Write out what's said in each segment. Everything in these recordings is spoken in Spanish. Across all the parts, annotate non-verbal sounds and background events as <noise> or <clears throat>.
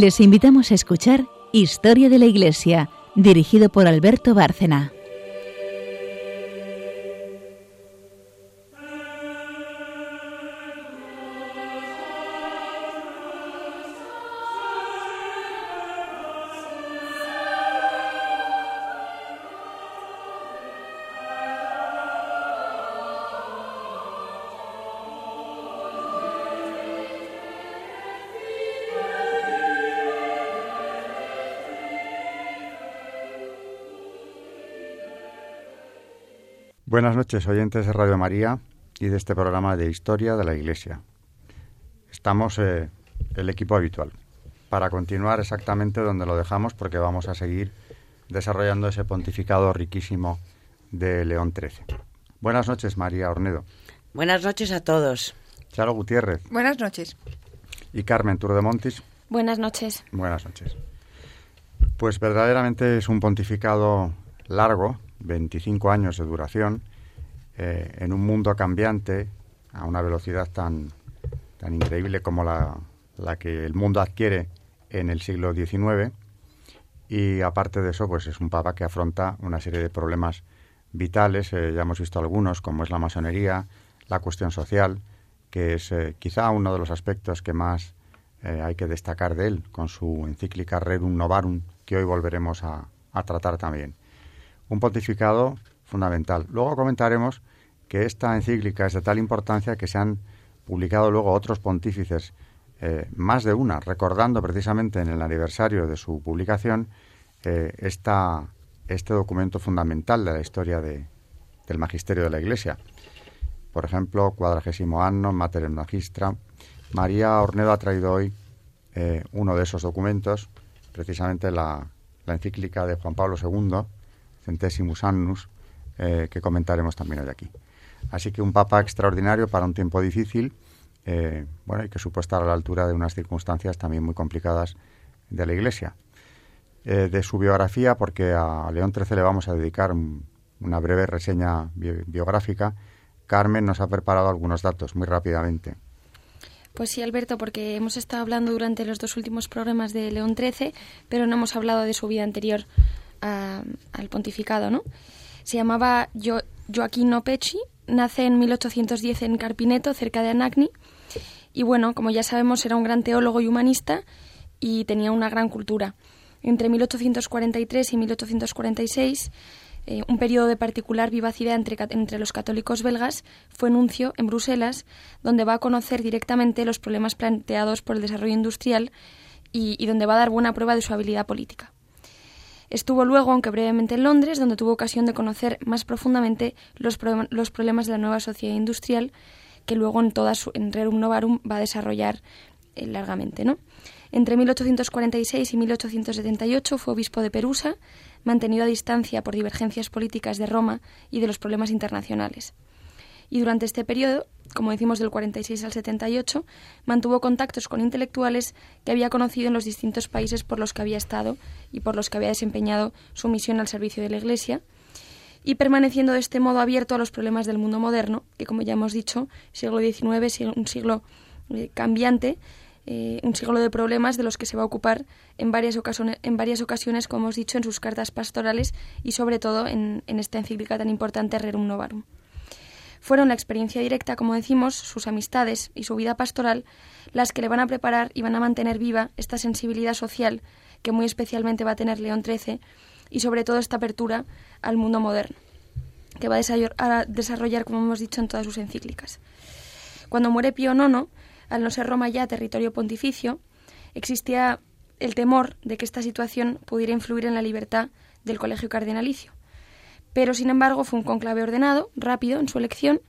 Les invitamos a escuchar Historia de la Iglesia, dirigido por Alberto Bárcena. Noches, oyentes de Radio María y de este programa de Historia de la Iglesia. Estamos eh, el equipo habitual para continuar exactamente donde lo dejamos porque vamos a seguir desarrollando ese pontificado riquísimo de León XIII. Buenas noches, María Ornedo. Buenas noches a todos. Charo Gutiérrez. Buenas noches. Y Carmen Turdemontis. Buenas noches. Buenas noches. Pues verdaderamente es un pontificado largo, 25 años de duración, eh, en un mundo cambiante, a una velocidad tan, tan increíble como la, la, que el mundo adquiere en el siglo XIX. Y aparte de eso, pues es un papa que afronta una serie de problemas vitales, eh, ya hemos visto algunos, como es la masonería, la cuestión social, que es eh, quizá uno de los aspectos que más hay que destacar de él, con su encíclica Rerum Novarum, que hoy volveremos a, a tratar también un pontificado fundamental. Luego comentaremos que esta encíclica es de tal importancia que se han publicado luego otros pontífices, eh, más de una, recordando precisamente en el aniversario de su publicación eh, este documento fundamental de la historia de, del magisterio de la Iglesia. Por ejemplo, cuadragésimo anno, Mater Magistra. María Ornedo ha traído hoy eh, uno de esos documentos, precisamente la, la encíclica de Juan Pablo II, Centesimus Annus, eh, que comentaremos también hoy aquí. Así que un papa extraordinario para un tiempo difícil, eh, bueno, y que supo estar a la altura de unas circunstancias también muy complicadas de la Iglesia. Eh, de su biografía, porque a León XIII le vamos a dedicar una breve reseña biográfica, Carmen nos ha preparado algunos datos muy rápidamente. Pues sí, Alberto, porque hemos estado hablando durante los dos últimos programas de León XIII, pero no hemos hablado de su vida anterior al pontificado, ¿no? Se llamaba jo Joaquín Opecci, nace en 1810 en Carpineto, cerca de Anagni, y bueno, como ya sabemos, era un gran teólogo y humanista y tenía una gran cultura. Entre 1843 y 1846, eh, un periodo de particular vivacidad entre, entre, los católicos belgas, fue nuncio en Bruselas, donde va a conocer directamente los problemas planteados por el desarrollo industrial y donde va a dar buena prueba de su habilidad política. Estuvo luego, aunque brevemente, en Londres, donde tuvo ocasión de conocer más profundamente los, problemas de la nueva sociedad industrial, que luego en toda su en Rerum Novarum va a desarrollar eh, largamente, ¿no? Entre 1846 y 1878 fue obispo de Perusa, mantenido a distancia por divergencias políticas de Roma y de los problemas internacionales. Y durante este periodo como decimos del 46 al 78, mantuvo contactos con intelectuales que había conocido en los distintos países por los que había estado y por los que había desempeñado su misión al servicio de la Iglesia, y permaneciendo de este modo abierto a los problemas del mundo moderno, que como ya hemos dicho, siglo XIX un siglo eh, cambiante, eh, un siglo de problemas de los que se va a ocupar en varias, ocasiones, en varias ocasiones, como hemos dicho, en sus cartas pastorales y sobre todo en, en esta encíclica tan importante Rerum Novarum. Fueron la experiencia directa, como decimos, sus amistades y su vida pastoral las que le van a preparar y van a mantener viva esta sensibilidad social que muy especialmente va a tener León XIII y sobre todo esta apertura al mundo moderno, que va a desarrollar, como hemos dicho, en todas sus encíclicas. Cuando muere Pío IX, al no ser Roma ya territorio pontificio, existía el temor de que esta situación pudiera influir en la libertad del colegio cardenalicio pero sin embargo fue un conclave ordenado, rápido en su elección,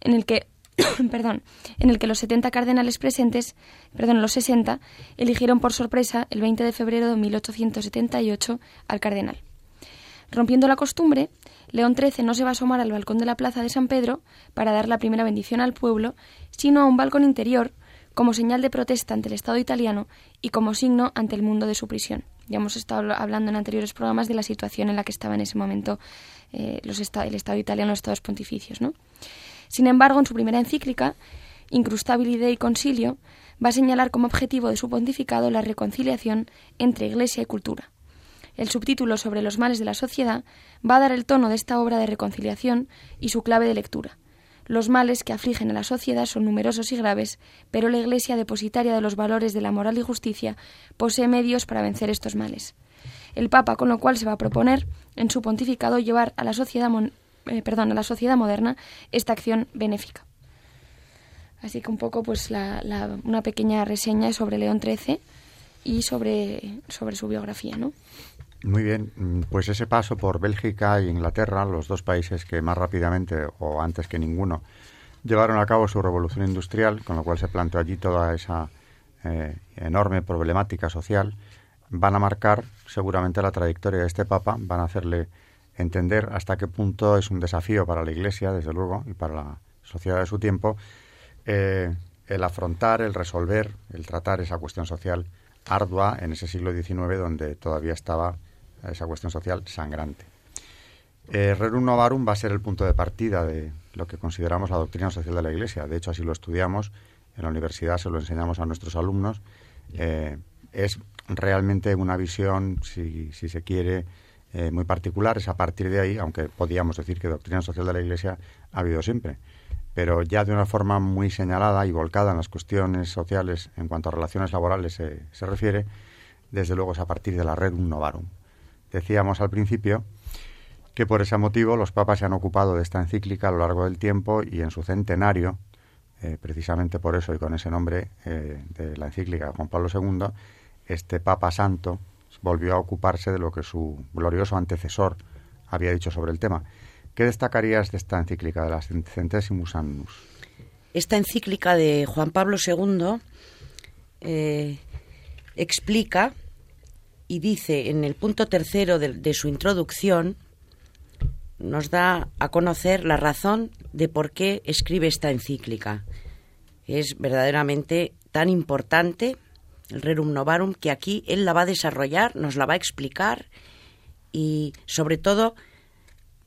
en el que <coughs> perdón, en el que los 70 cardenales presentes, perdón, los 60, eligieron por sorpresa el 20 de febrero de 1878 al cardenal. Rompiendo la costumbre, León XIII no se va a asomar al balcón de la plaza de San Pedro para dar la primera bendición al pueblo, sino a un balcón interior como señal de protesta ante el Estado italiano y como signo ante el mundo de su prisión. Ya hemos estado hablando en anteriores programas de la situación en la que estaba en ese momento eh, los el Estado italiano, los Estados pontificios. ¿no? Sin embargo, en su primera encíclica, Incrustabilidad y Concilio, va a señalar como objetivo de su pontificado la reconciliación entre Iglesia y cultura. El subtítulo sobre los males de la sociedad va a dar el tono de esta obra de reconciliación y su clave de lectura. Los males que afligen a la sociedad son numerosos y graves, pero la Iglesia, depositaria de los valores de la moral y justicia, posee medios para vencer estos males. El Papa, con lo cual se va a proponer en su pontificado llevar a la sociedad, eh, perdón, a la sociedad moderna esta acción benéfica. Así que un poco pues una pequeña reseña sobre León XIII y sobre, sobre su biografía, ¿no? Muy bien, mm, pues ese paso por Bélgica e Inglaterra, los dos países que más rápidamente o antes que ninguno llevaron a cabo su revolución industrial, con lo cual se planteó allí toda esa eh, enorme problemática social, van a marcar seguramente la trayectoria de este Papa, van a hacerle entender hasta qué punto es un desafío para la Iglesia, desde luego, y para la sociedad de su tiempo, eh, el afrontar, el resolver, el tratar esa cuestión social ardua en ese siglo XIX donde todavía estaba esa cuestión social sangrante. Eh, Rerum Novarum va a ser el punto de partida de lo que consideramos la doctrina social de la Iglesia. De hecho, así lo estudiamos en la universidad, se lo enseñamos a nuestros alumnos. Eh, es realmente una visión, si, si se quiere, eh, muy particular. Es a partir de ahí, aunque podríamos decir que doctrina social de la Iglesia ha habido siempre, pero ya de una forma muy señalada y volcada en las cuestiones sociales en cuanto a relaciones laborales se, se refiere, desde luego es a partir de la Rerum Novarum. Decíamos al principio que por ese motivo los papas se han ocupado de esta encíclica a lo largo del tiempo y en su centenario, eh, precisamente por eso y con ese nombre eh, de la encíclica Juan Pablo II, este Papa Santo volvió a ocuparse de lo que su glorioso antecesor había dicho sobre el tema. ¿Qué destacarías de esta encíclica de la Centesimus Annus? Esta encíclica de Juan Pablo II eh, explica y dice en el punto tercero de, su introducción, nos da a conocer la razón de por qué escribe esta encíclica. Es verdaderamente tan importante, el Rerum Novarum, que aquí él la va a desarrollar, nos la va a explicar y, sobre todo,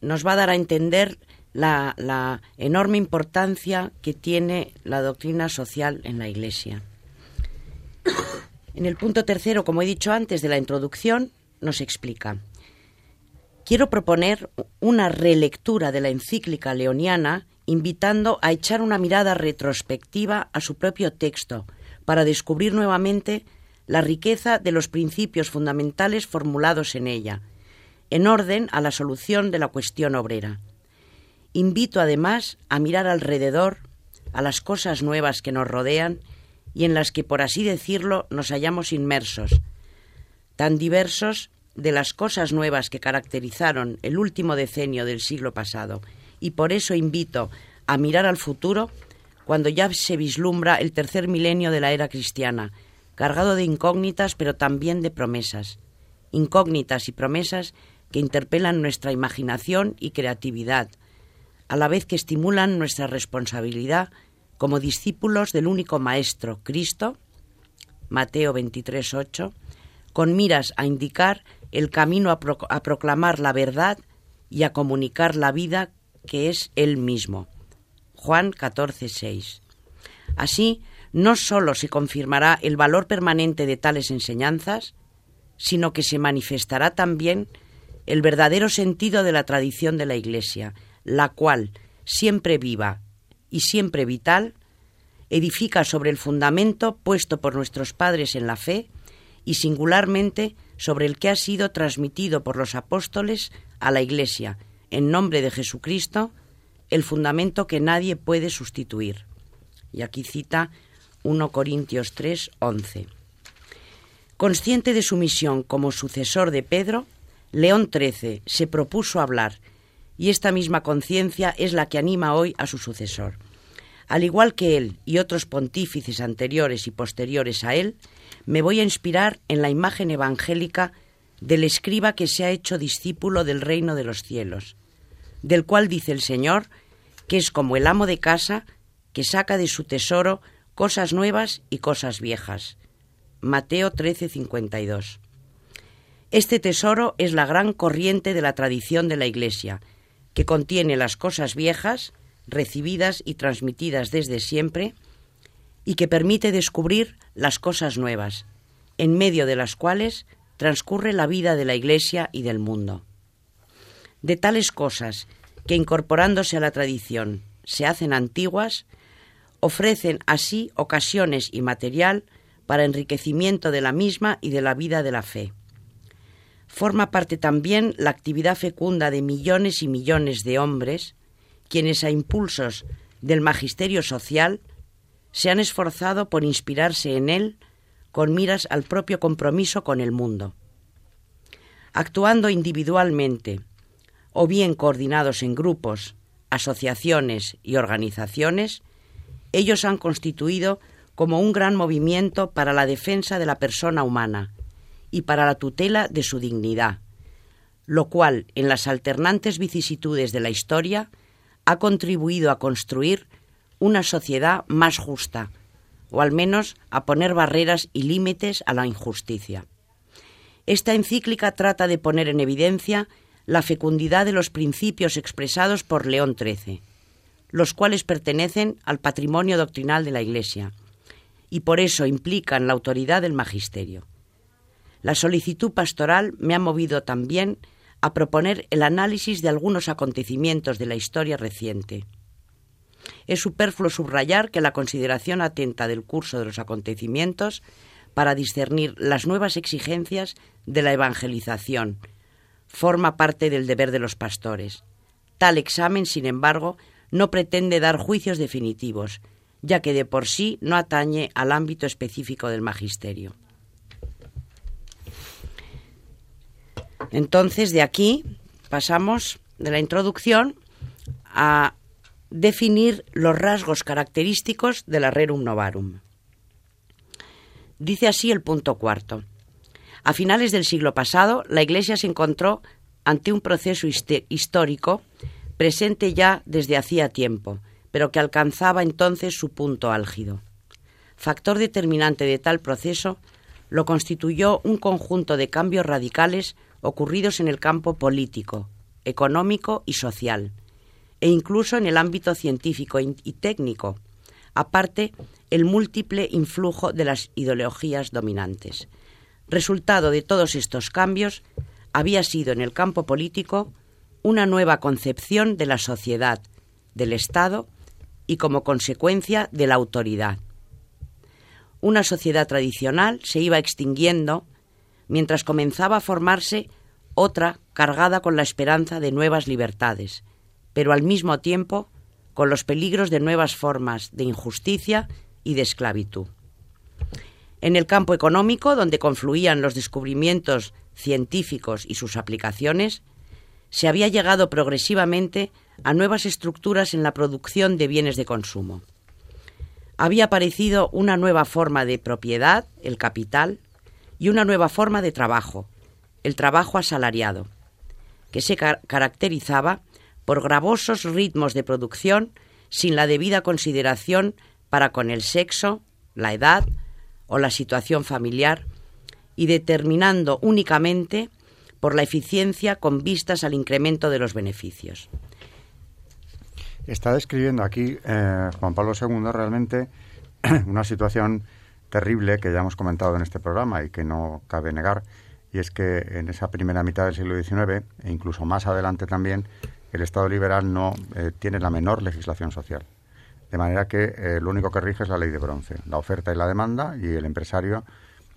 nos va a dar a entender la, enorme importancia que tiene la doctrina social en la Iglesia. En el punto tercero, como he dicho antes de la introducción, nos explica. Quiero proponer una relectura de la encíclica leoniana invitando a echar una mirada retrospectiva a su propio texto para descubrir nuevamente la riqueza de los principios fundamentales formulados en ella, en orden a la solución de la cuestión obrera. Invito además a mirar alrededor, a las cosas nuevas que nos rodean y en las que, por así decirlo, nos hallamos inmersos, tan diversos de las cosas nuevas que caracterizaron el último decenio del siglo pasado, y por eso invito a mirar al futuro cuando ya se vislumbra el tercer milenio de la era cristiana, cargado de incógnitas pero también de promesas, incógnitas y promesas que interpelan nuestra imaginación y creatividad, a la vez que estimulan nuestra responsabilidad como discípulos del único Maestro, Cristo, Mateo 23, 8, con miras a indicar el camino a, proclamar la verdad y a comunicar la vida que es Él mismo. Juan 14, 6. Así, no sólo se confirmará el valor permanente de tales enseñanzas, sino que se manifestará también el verdadero sentido de la tradición de la Iglesia, la cual, siempre viva y siempre vital, edifica sobre el fundamento puesto por nuestros padres en la fe y singularmente sobre el que ha sido transmitido por los apóstoles a la Iglesia, en nombre de Jesucristo, el fundamento que nadie puede sustituir. Y aquí cita 1 Corintios 3, 11. Consciente de su misión como sucesor de Pedro, León XIII se propuso hablar y esta misma conciencia es la que anima hoy a su sucesor. Al igual que él y otros pontífices anteriores y posteriores a él, me voy a inspirar en la imagen evangélica del escriba que se ha hecho discípulo del reino de los cielos, del cual dice el Señor que es como el amo de casa que saca de su tesoro cosas nuevas y cosas viejas. Mateo 13:52. Este tesoro es la gran corriente de la tradición de la Iglesia, que contiene las cosas viejas, recibidas y transmitidas desde siempre, y que permite descubrir las cosas nuevas, en medio de las cuales transcurre la vida de la Iglesia y del mundo. De tales cosas que incorporándose a la tradición se hacen antiguas, ofrecen así ocasiones y material para enriquecimiento de la misma y de la vida de la fe. Forma parte también la actividad fecunda de millones y millones de hombres, quienes a impulsos del magisterio social se han esforzado por inspirarse en él con miras al propio compromiso con el mundo. Actuando individualmente o bien coordinados en grupos, asociaciones y organizaciones, ellos han constituido como un gran movimiento para la defensa de la persona humana y para la tutela de su dignidad, lo cual, en las alternantes vicisitudes de la historia, ha contribuido a construir una sociedad más justa, o al menos a poner barreras y límites a la injusticia. Esta encíclica trata de poner en evidencia la fecundidad de los principios expresados por León XIII, los cuales pertenecen al patrimonio doctrinal de la Iglesia, y por eso implican la autoridad del magisterio. La solicitud pastoral me ha movido también a proponer el análisis de algunos acontecimientos de la historia reciente. Es superfluo subrayar que la consideración atenta del curso de los acontecimientos para discernir las nuevas exigencias de la evangelización forma parte del deber de los pastores. Tal examen, sin embargo, no pretende dar juicios definitivos, ya que de por sí no atañe al ámbito específico del magisterio. Entonces, de aquí pasamos de la introducción a definir los rasgos característicos del Rerum Novarum. Dice así el punto cuarto. A finales del siglo pasado, la Iglesia se encontró ante un proceso histórico presente ya desde hacía tiempo, pero que alcanzaba entonces su punto álgido. Factor determinante de tal proceso lo constituyó un conjunto de cambios radicales ocurridos en el campo político, económico y social, e incluso en el ámbito científico y técnico, aparte el múltiple influjo de las ideologías dominantes. Resultado de todos estos cambios había sido en el campo político una nueva concepción de la sociedad, del Estado y como consecuencia de la autoridad. Una sociedad tradicional se iba extinguiendo mientras comenzaba a formarse otra cargada con la esperanza de nuevas libertades, pero al mismo tiempo con los peligros de nuevas formas de injusticia y de esclavitud. En el campo económico, donde confluían los descubrimientos científicos y sus aplicaciones, se había llegado progresivamente a nuevas estructuras en la producción de bienes de consumo. Había aparecido una nueva forma de propiedad, el capital, y una nueva forma de trabajo, el trabajo asalariado, que se caracterizaba por gravosos ritmos de producción sin la debida consideración para con el sexo, la edad o la situación familiar y determinando únicamente por la eficiencia con vistas al incremento de los beneficios. Está describiendo aquí eh, Juan Pablo II realmente <clears throat> una situación terrible que ya hemos comentado en este programa y que no cabe negar, y es que en esa primera mitad del siglo XIX, e incluso más adelante también, el Estado liberal no eh, tiene la menor legislación social. De manera que eh, lo único que rige es la ley de bronce, la oferta y la demanda, y el empresario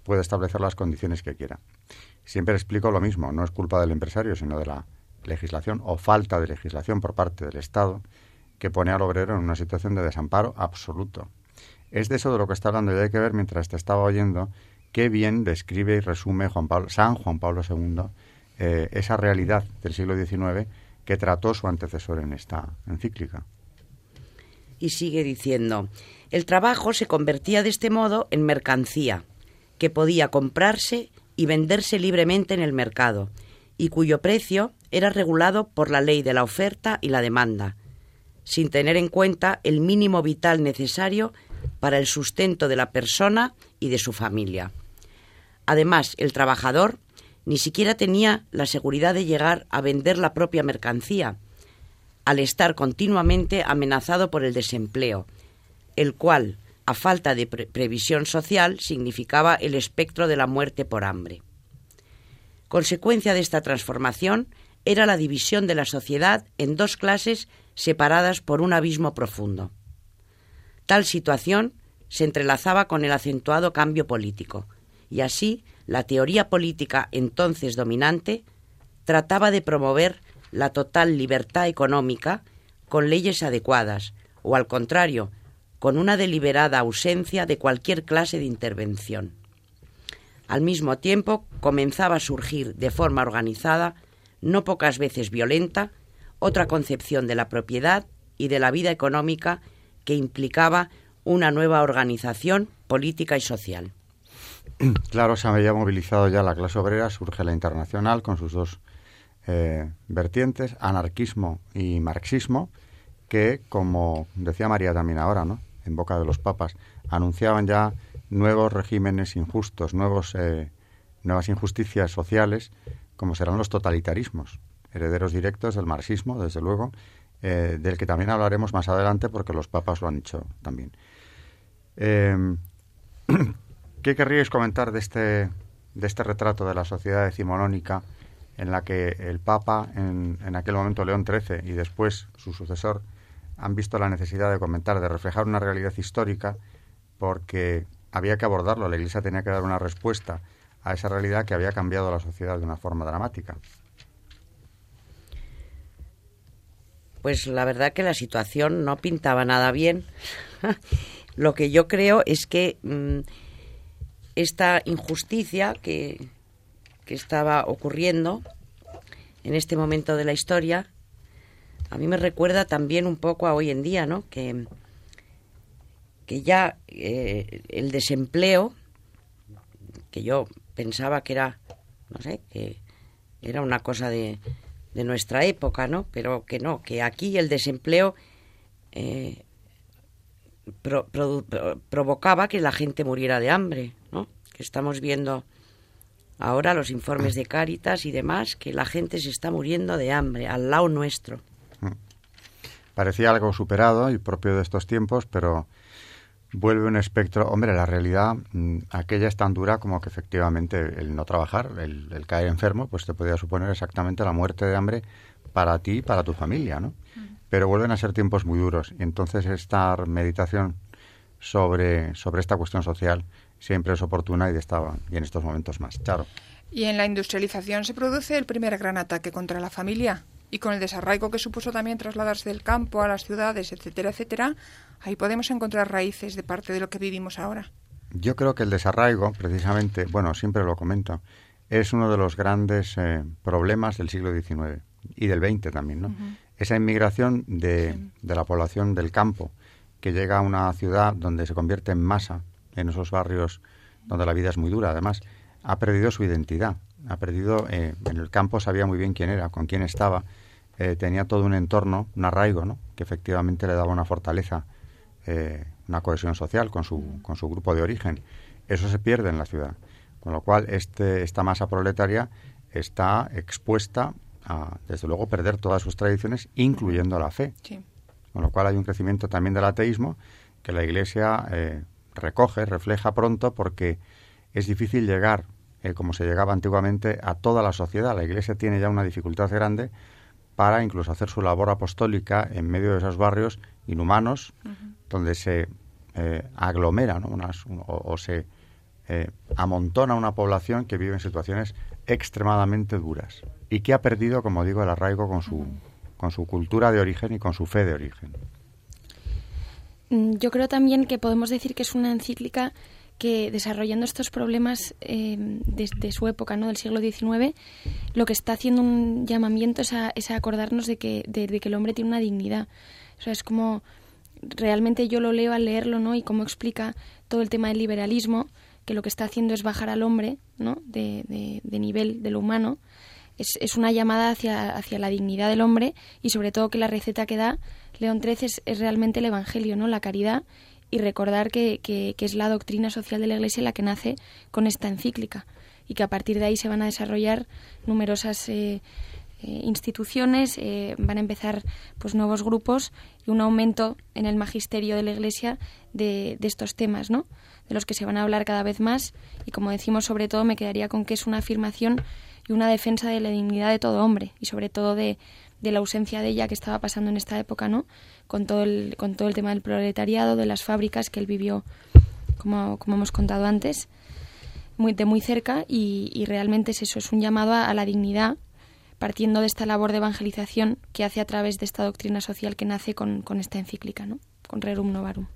puede establecer las condiciones que quiera. Siempre explico lo mismo, no es culpa del empresario, sino de la legislación o falta de legislación por parte del Estado que pone al obrero en una situación de desamparo absoluto. Es de eso de lo que está hablando y hay que ver mientras te estaba oyendo qué bien describe y resume Juan Pablo, San Juan Pablo II eh, esa realidad del siglo XIX que trató su antecesor en esta encíclica. Y sigue diciendo, el trabajo se convertía de este modo en mercancía, que podía comprarse y venderse libremente en el mercado, y cuyo precio era regulado por la ley de la oferta y la demanda, sin tener en cuenta el mínimo vital necesario para el sustento de la persona y de su familia. Además, el trabajador ni siquiera tenía la seguridad de llegar a vender la propia mercancía, al estar continuamente amenazado por el desempleo, el cual, a falta de previsión social, significaba el espectro de la muerte por hambre. Consecuencia de esta transformación era la división de la sociedad en dos clases separadas por un abismo profundo. Tal situación se entrelazaba con el acentuado cambio político, y así la teoría política entonces dominante trataba de promover la total libertad económica con leyes adecuadas, o al contrario, con una deliberada ausencia de cualquier clase de intervención. Al mismo tiempo comenzaba a surgir de forma organizada, no pocas veces violenta, otra concepción de la propiedad y de la vida económica que implicaba una nueva organización política y social. <clears throat> Claro, se había movilizado ya la clase obrera, surge la internacional con sus dos eh, vertientes, anarquismo y marxismo, que, como decía María también ahora, ¿no? en boca de los papas, anunciaban ya nuevos regímenes injustos, nuevos, eh, nuevas injusticias sociales, como serán los totalitarismos, herederos directos del marxismo, desde luego, eh, del que también hablaremos más adelante porque los papas lo han dicho también. Em, <clears throat> ¿Qué querríais comentar de este, de este retrato de la sociedad decimonónica en la que el Papa, en, en aquel momento León XIII, y después su sucesor, han visto la necesidad de comentar, de reflejar una realidad histórica, porque había que abordarlo, la Iglesia tenía que dar una respuesta a esa realidad que había cambiado la sociedad de una forma dramática. Pues la verdad que la situación no pintaba nada bien. <laughs> Lo que yo creo es que mm, esta injusticia que, que estaba ocurriendo en este momento de la historia a mí me recuerda también un poco a hoy en día, ¿no? Que, que ya eh, el desempleo, que yo pensaba que era, no sé, que era una cosa de, de nuestra época, ¿no? Pero que no, que aquí el desempleo eh, provocaba que la gente muriera de hambre, ¿no? Que estamos viendo ahora los informes de Cáritas y demás, que la gente se está muriendo de hambre al lado nuestro. Parecía algo superado y propio de estos tiempos, pero vuelve un espectro. Hombre, la realidad, mm, aquella es tan dura como que efectivamente el no trabajar, el, caer enfermo, pues te podría suponer exactamente la muerte de hambre para ti y para tu familia, ¿no? Mm. Pero vuelven a ser tiempos muy duros y entonces esta meditación sobre, sobre esta cuestión social siempre es oportuna y, de esta, y en estos momentos más. Claro. Y en la industrialización se produce el primer gran ataque contra la familia, y con el desarraigo que supuso también trasladarse del campo a las ciudades, etcétera, etcétera, ahí podemos encontrar raíces de parte de lo que vivimos ahora. Yo creo que el desarraigo, precisamente, bueno, siempre lo comento, es uno de los grandes eh, problemas del siglo XIX y del XX también, ¿no? Esa inmigración de, de, la población del campo que llega a una ciudad donde se convierte en masa, en esos barrios donde la vida es muy dura, además, ha perdido su identidad ha perdido, eh, en el campo sabía muy bien quién era, con quién estaba, eh, tenía todo un entorno, un arraigo, ¿no? que efectivamente le daba una fortaleza, eh, una cohesión social con su, con su grupo de origen. Eso se pierde en la ciudad, con lo cual este, esta masa proletaria está expuesta a, desde luego, perder todas sus tradiciones, incluyendo la fe. Con lo cual hay un crecimiento también del ateísmo que la Iglesia recoge, refleja pronto, porque es difícil llegar eh, como se llegaba antiguamente, a toda la sociedad. La Iglesia tiene ya una dificultad grande para incluso hacer su labor apostólica en medio de esos barrios inhumanos, donde se eh, aglomera o, se eh, amontona una población que vive en situaciones extremadamente duras y que ha perdido, como digo, el arraigo con su, con su cultura de origen y con su fe de origen. Mm, yo creo también que podemos decir que es una encíclica que desarrollando estos problemas eh, desde su época, ¿no? del siglo XIX, lo que está haciendo un llamamiento es a, acordarnos de que, de, que el hombre tiene una dignidad. O sea, es como realmente yo lo leo al leerlo, ¿no? Y cómo explica todo el tema del liberalismo, que lo que está haciendo es bajar al hombre, ¿no? De, de, nivel de lo humano. Es, es, una llamada hacia, hacia la dignidad del hombre y sobre todo que la receta que da León XIII es, es realmente el Evangelio, ¿no? La caridad y recordar que, que, es la doctrina social de la Iglesia la que nace con esta encíclica y que a partir de ahí se van a desarrollar numerosas eh, eh, instituciones, eh, van a empezar pues nuevos grupos y un aumento en el magisterio de la Iglesia de, de, estos temas, ¿no? de los que se van a hablar cada vez más y como decimos sobre todo me quedaría con que es una afirmación y una defensa de la dignidad de todo hombre y sobre todo de, de la ausencia de ella que estaba pasando en esta época, ¿no? Con todo el, con todo el tema del proletariado, de las fábricas que él vivió, como, como hemos contado antes, muy, de muy cerca y, y realmente es eso, es un llamado a, a la dignidad partiendo de esta labor de evangelización que hace a través de esta doctrina social que nace con, con esta encíclica, ¿no? con Rerum Novarum.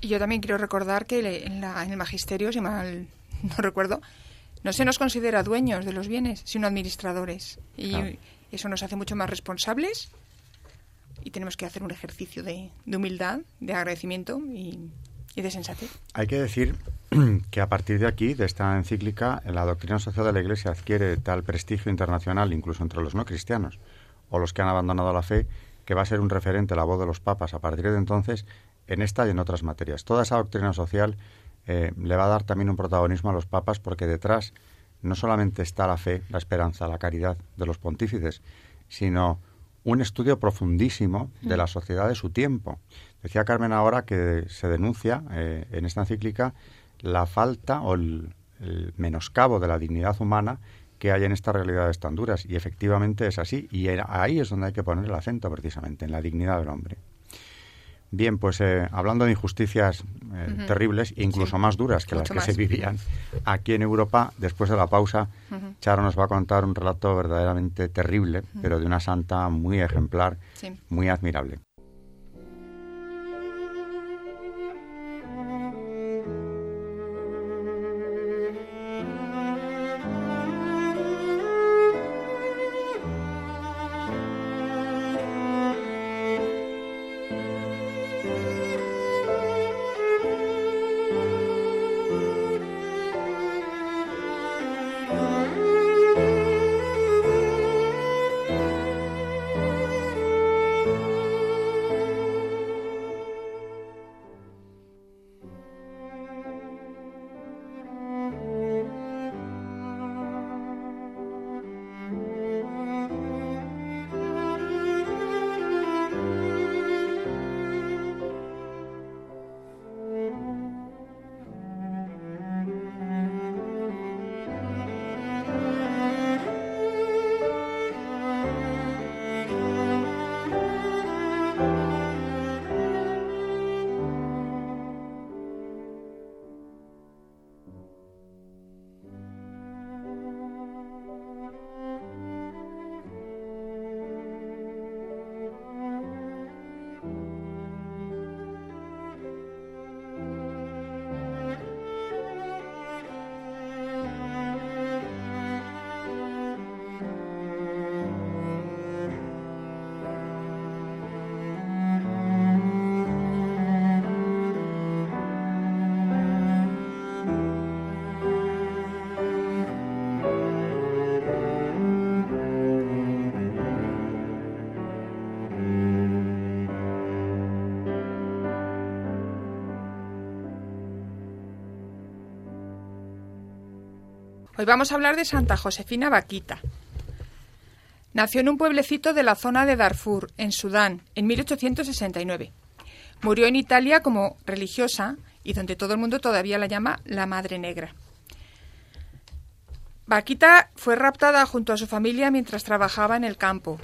Y yo también quiero recordar que en, la, en el magisterio, si mal no recuerdo, no se nos considera dueños de los bienes, sino administradores. Y claro. Eso nos hace mucho más responsables y tenemos que hacer un ejercicio de, humildad, de agradecimiento y, y de sensatez. Hay que decir <clears throat> que a partir de aquí, de esta encíclica, la doctrina social de la Iglesia adquiere tal prestigio internacional, incluso entre los no cristianos o los que han abandonado la fe, que va a ser un referente la voz de los papas a partir de entonces en esta y en otras materias. Toda esa doctrina social eh, le va a dar también un protagonismo a los papas porque detrás no solamente está la fe, la esperanza, la caridad de los pontífices, sino un estudio profundísimo de la sociedad de su tiempo. Decía Carmen ahora que se denuncia eh, en esta encíclica la falta o el, el, menoscabo de la dignidad humana que hay en estas realidades tan duras. Y efectivamente es así. Y ahí es donde hay que poner el acento precisamente, en la dignidad del hombre. Bien, pues eh, hablando de injusticias eh, uh -huh. terribles, incluso sí. más duras que Mucho las que más. se vivían aquí en Europa, después de la pausa, uh -huh. Charo nos va a contar un relato verdaderamente terrible, uh -huh. pero de una santa muy ejemplar, sí. muy admirable. Hoy vamos a hablar de Santa Josefina Vaquita. Nació en un pueblecito de la zona de Darfur, en Sudán, en 1869. Murió en Italia como religiosa y donde todo el mundo todavía la llama la Madre Negra. Vaquita fue raptada junto a su familia mientras trabajaba en el campo.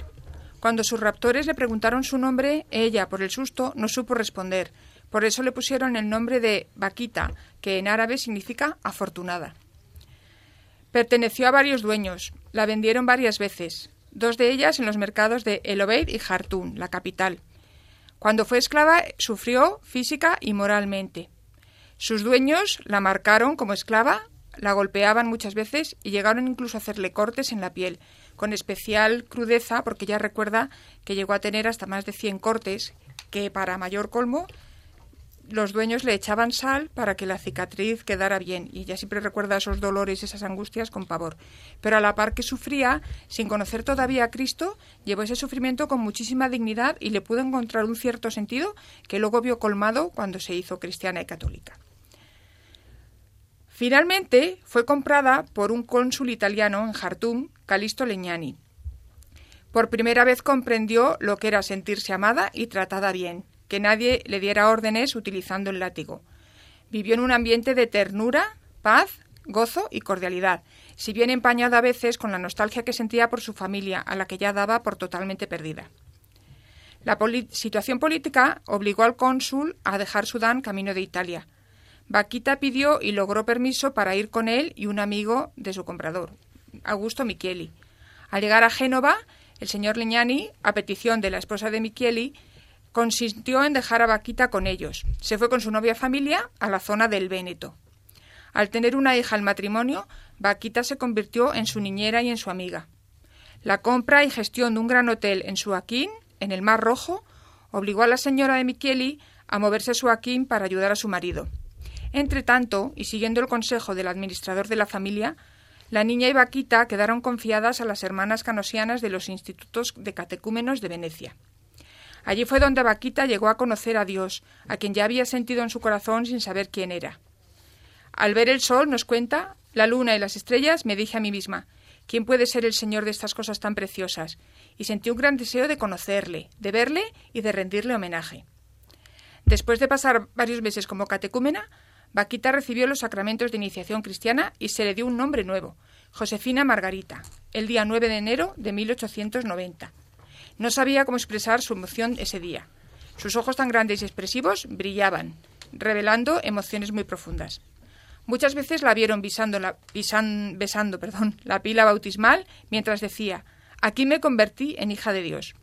Cuando sus raptores le preguntaron su nombre, ella, por el susto, no supo responder. Por eso le pusieron el nombre de Vaquita, que en árabe significa afortunada. Perteneció a varios dueños. La vendieron varias veces, dos de ellas en los mercados de El Obeid y Jartún, la capital. Cuando fue esclava, sufrió física y moralmente. Sus dueños la marcaron como esclava, la golpeaban muchas veces y llegaron incluso a hacerle cortes en la piel, con especial crudeza, porque ella recuerda que llegó a tener hasta más de 100 cortes, que para mayor colmo los dueños le echaban sal para que la cicatriz quedara bien y ella siempre recuerda esos dolores, esas angustias con pavor. Pero a la par que sufría, sin conocer todavía a Cristo, llevó ese sufrimiento con muchísima dignidad y le pudo encontrar un cierto sentido que luego vio colmado cuando se hizo cristiana y católica. Finalmente fue comprada por un cónsul italiano en Jartum, Calisto Legnani. Por primera vez comprendió lo que era sentirse amada y tratada bien, que nadie le diera órdenes utilizando el látigo. Vivió en un ambiente de ternura, paz, gozo y cordialidad, si bien empañada a veces con la nostalgia que sentía por su familia, a la que ya daba por totalmente perdida. La situación política obligó al cónsul a dejar Sudán camino de Italia. Vaquita pidió y logró permiso para ir con él y un amigo de su comprador, Augusto Micheli. Al llegar a Génova, el señor Legnani, a petición de la esposa de Micheli, consintió en dejar a Vaquita con ellos. Se fue con su novia familia a la zona del Véneto. Al tener una hija al matrimonio, Vaquita se convirtió en su niñera y en su amiga. La compra y gestión de un gran hotel en Suaquín, en el Mar Rojo, obligó a la señora de Micheli a moverse a Suaquín para ayudar a su marido. Entre tanto, y siguiendo el consejo del administrador de la familia, la niña y Vaquita quedaron confiadas a las hermanas canosianas de los institutos de catecúmenos de Venecia. Allí fue donde Vaquita llegó a conocer a Dios, a quien ya había sentido en su corazón sin saber quién era. Al ver el sol, nos cuenta, la luna y las estrellas, me dije a mí misma, ¿quién puede ser el Señor de estas cosas tan preciosas? Y sentí un gran deseo de conocerle, de verle y de rendirle homenaje. Después de pasar varios meses como catecúmena, Vaquita recibió los sacramentos de iniciación cristiana y se le dio un nombre nuevo, Josefina Margarita, el día 9 de enero de 1890. No sabía cómo expresar su emoción ese día. Sus ojos tan grandes y expresivos brillaban, revelando emociones muy profundas. Muchas veces la vieron la, besando perdón, la pila bautismal mientras decía, aquí me convertí en hija de Dios.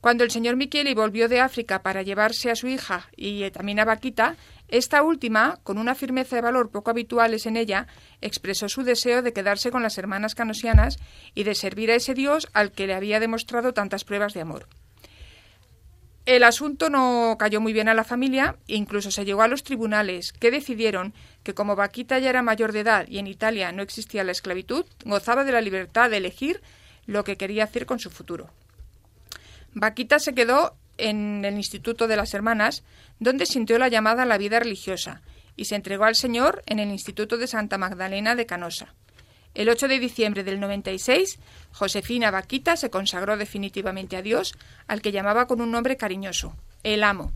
Cuando el señor Micheli volvió de África para llevarse a su hija y eh, también a Vaquita, esta última, con una firmeza de valor poco habituales en ella, expresó su deseo de quedarse con las hermanas canosianas y de servir a ese Dios al que le había demostrado tantas pruebas de amor. El asunto no cayó muy bien a la familia incluso se llegó a los tribunales, que decidieron que como Vaquita ya era mayor de edad y en Italia no existía la esclavitud, gozaba de la libertad de elegir lo que quería hacer con su futuro. Vaquita se quedó en el Instituto de las Hermanas, donde sintió la llamada a la vida religiosa, y se entregó al Señor en el Instituto de Santa Magdalena de Canosa. El 8 de diciembre del 96, Josefina Vaquita se consagró definitivamente a Dios, al que llamaba con un nombre cariñoso, el Amo.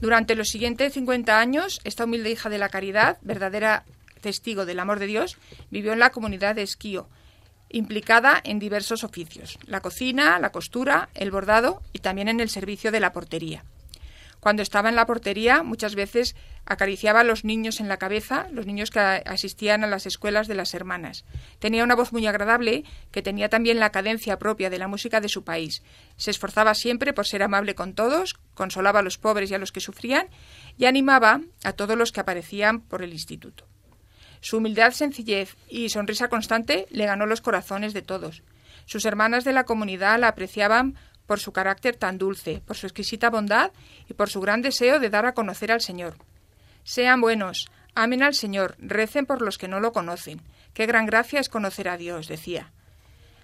Durante los siguientes 50 años, esta humilde hija de la caridad, verdadera testigo del amor de Dios, vivió en la comunidad de Esquío, implicada en diversos oficios, la cocina, la costura, el bordado y también en el servicio de la portería. Cuando estaba en la portería, muchas veces acariciaba a los niños en la cabeza, los niños que asistían a las escuelas de las hermanas. Tenía una voz muy agradable, que tenía también la cadencia propia de la música de su país. Se esforzaba siempre por ser amable con todos, consolaba a los pobres y a los que sufrían, y animaba a todos los que aparecían por el instituto. Su humildad, sencillez y sonrisa constante le ganó los corazones de todos. Sus hermanas de la comunidad la apreciaban por su carácter tan dulce, por su exquisita bondad y por su gran deseo de dar a conocer al Señor. Sean buenos, amen al Señor, recen por los que no lo conocen. Qué gran gracia es conocer a Dios, decía.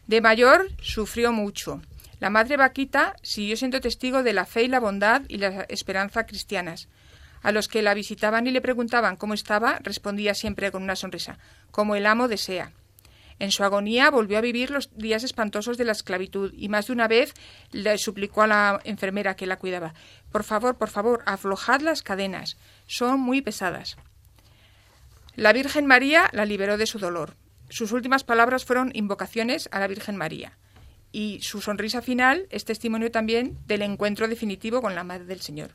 De mayor sufrió mucho. La madre Vaquita siguió siendo testigo de la fe y la bondad y la esperanza cristianas. A los que la visitaban y le preguntaban cómo estaba, respondía siempre con una sonrisa, como el amo desea. En su agonía volvió a vivir los días espantosos de la esclavitud y más de una vez le suplicó a la enfermera que la cuidaba Por favor, por favor, aflojad las cadenas. Son muy pesadas. La Virgen María la liberó de su dolor. Sus últimas palabras fueron invocaciones a la Virgen María. Y su sonrisa final es testimonio también del encuentro definitivo con la Madre del Señor.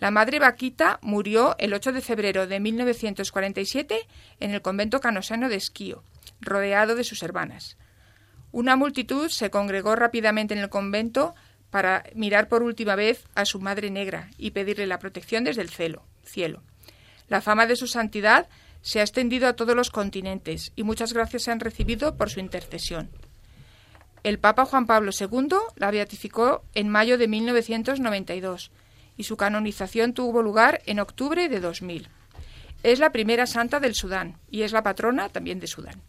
La madre Vaquita murió el 8 de febrero de 1947 en el convento canosano de Esquío, rodeado de sus hermanas. Una multitud se congregó rápidamente en el convento para mirar por última vez a su madre negra y pedirle la protección desde el cielo. cielo. La fama de su santidad se ha extendido a todos los continentes y muchas gracias se han recibido por su intercesión. El Papa Juan Pablo II la beatificó en mayo de 1992 y su canonización tuvo lugar en octubre de 2000. Es la primera santa del Sudán y es la patrona también de Sudán.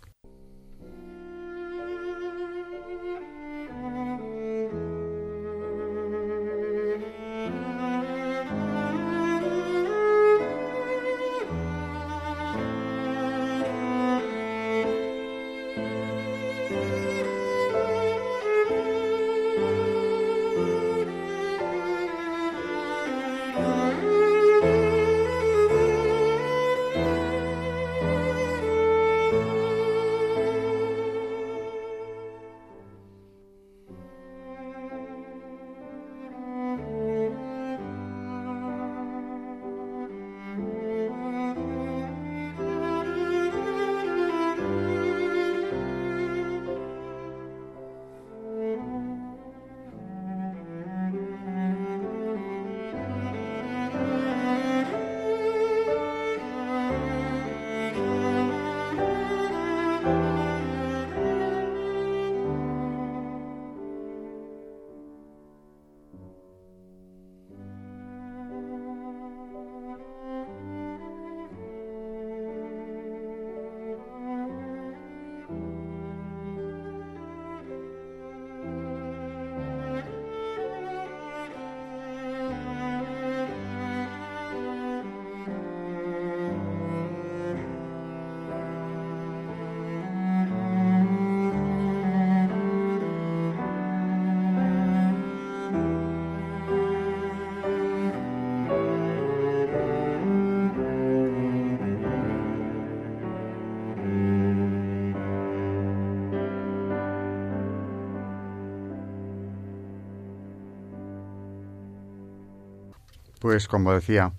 Pues como decía,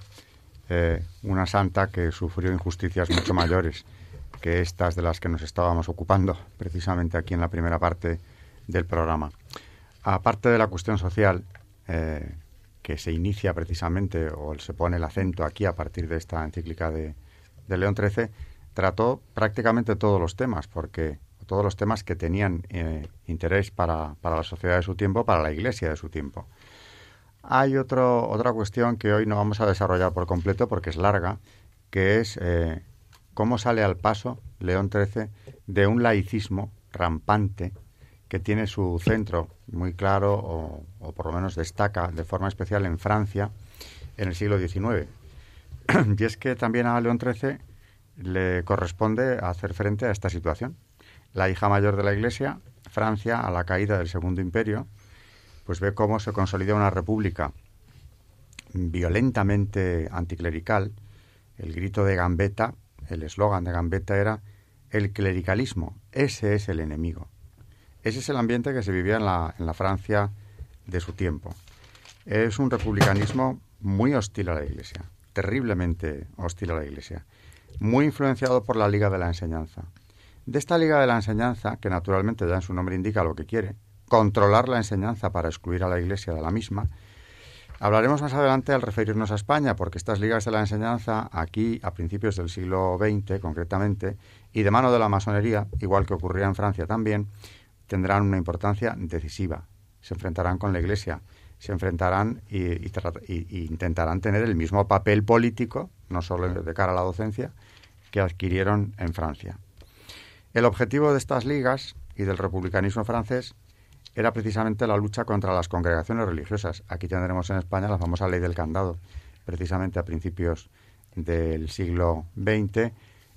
eh, una santa que sufrió injusticias mucho mayores que estas de las que nos estábamos ocupando precisamente aquí en la primera parte del programa. Aparte de la cuestión social, eh, que se inicia precisamente, o se pone el acento aquí a partir de esta encíclica de, León XIII, trató prácticamente todos los temas, porque todos los temas que tenían eh, interés para, para, la sociedad de su tiempo, para la Iglesia de su tiempo. Hay otro, otra cuestión que hoy no vamos a desarrollar por completo porque es larga, que es eh, cómo sale al paso León XIII de un laicismo rampante que tiene su centro muy claro o, por lo menos destaca de forma especial en Francia en el siglo XIX. <clears throat> y es que también a León XIII le corresponde hacer frente a esta situación. La hija mayor de la Iglesia, Francia, a la caída del Segundo Imperio, pues ve cómo se consolida una república violentamente anticlerical. El grito de Gambetta, el eslogan de Gambetta era el clericalismo, ese es el enemigo. Ese es el ambiente que se vivía en la, en la Francia de su tiempo. Es un republicanismo muy hostil a la Iglesia, terriblemente hostil a la Iglesia, muy influenciado por la Liga de la Enseñanza. De esta Liga de la Enseñanza, que naturalmente ya en su nombre indica lo que quiere, controlar la enseñanza para excluir a la Iglesia de la misma, Hablaremos más adelante al referirnos a España, porque estas ligas de la enseñanza, aquí a principios del siglo XX concretamente, y de mano de la masonería, igual que ocurría en Francia también, tendrán una importancia decisiva. Se enfrentarán con la Iglesia, se enfrentarán y, intentarán tener el mismo papel político, no solo de cara a la docencia, que adquirieron en Francia. El objetivo de estas ligas y del republicanismo francés era precisamente la lucha contra las congregaciones religiosas. Aquí tendremos en España la famosa ley del candado, precisamente a principios del siglo XX,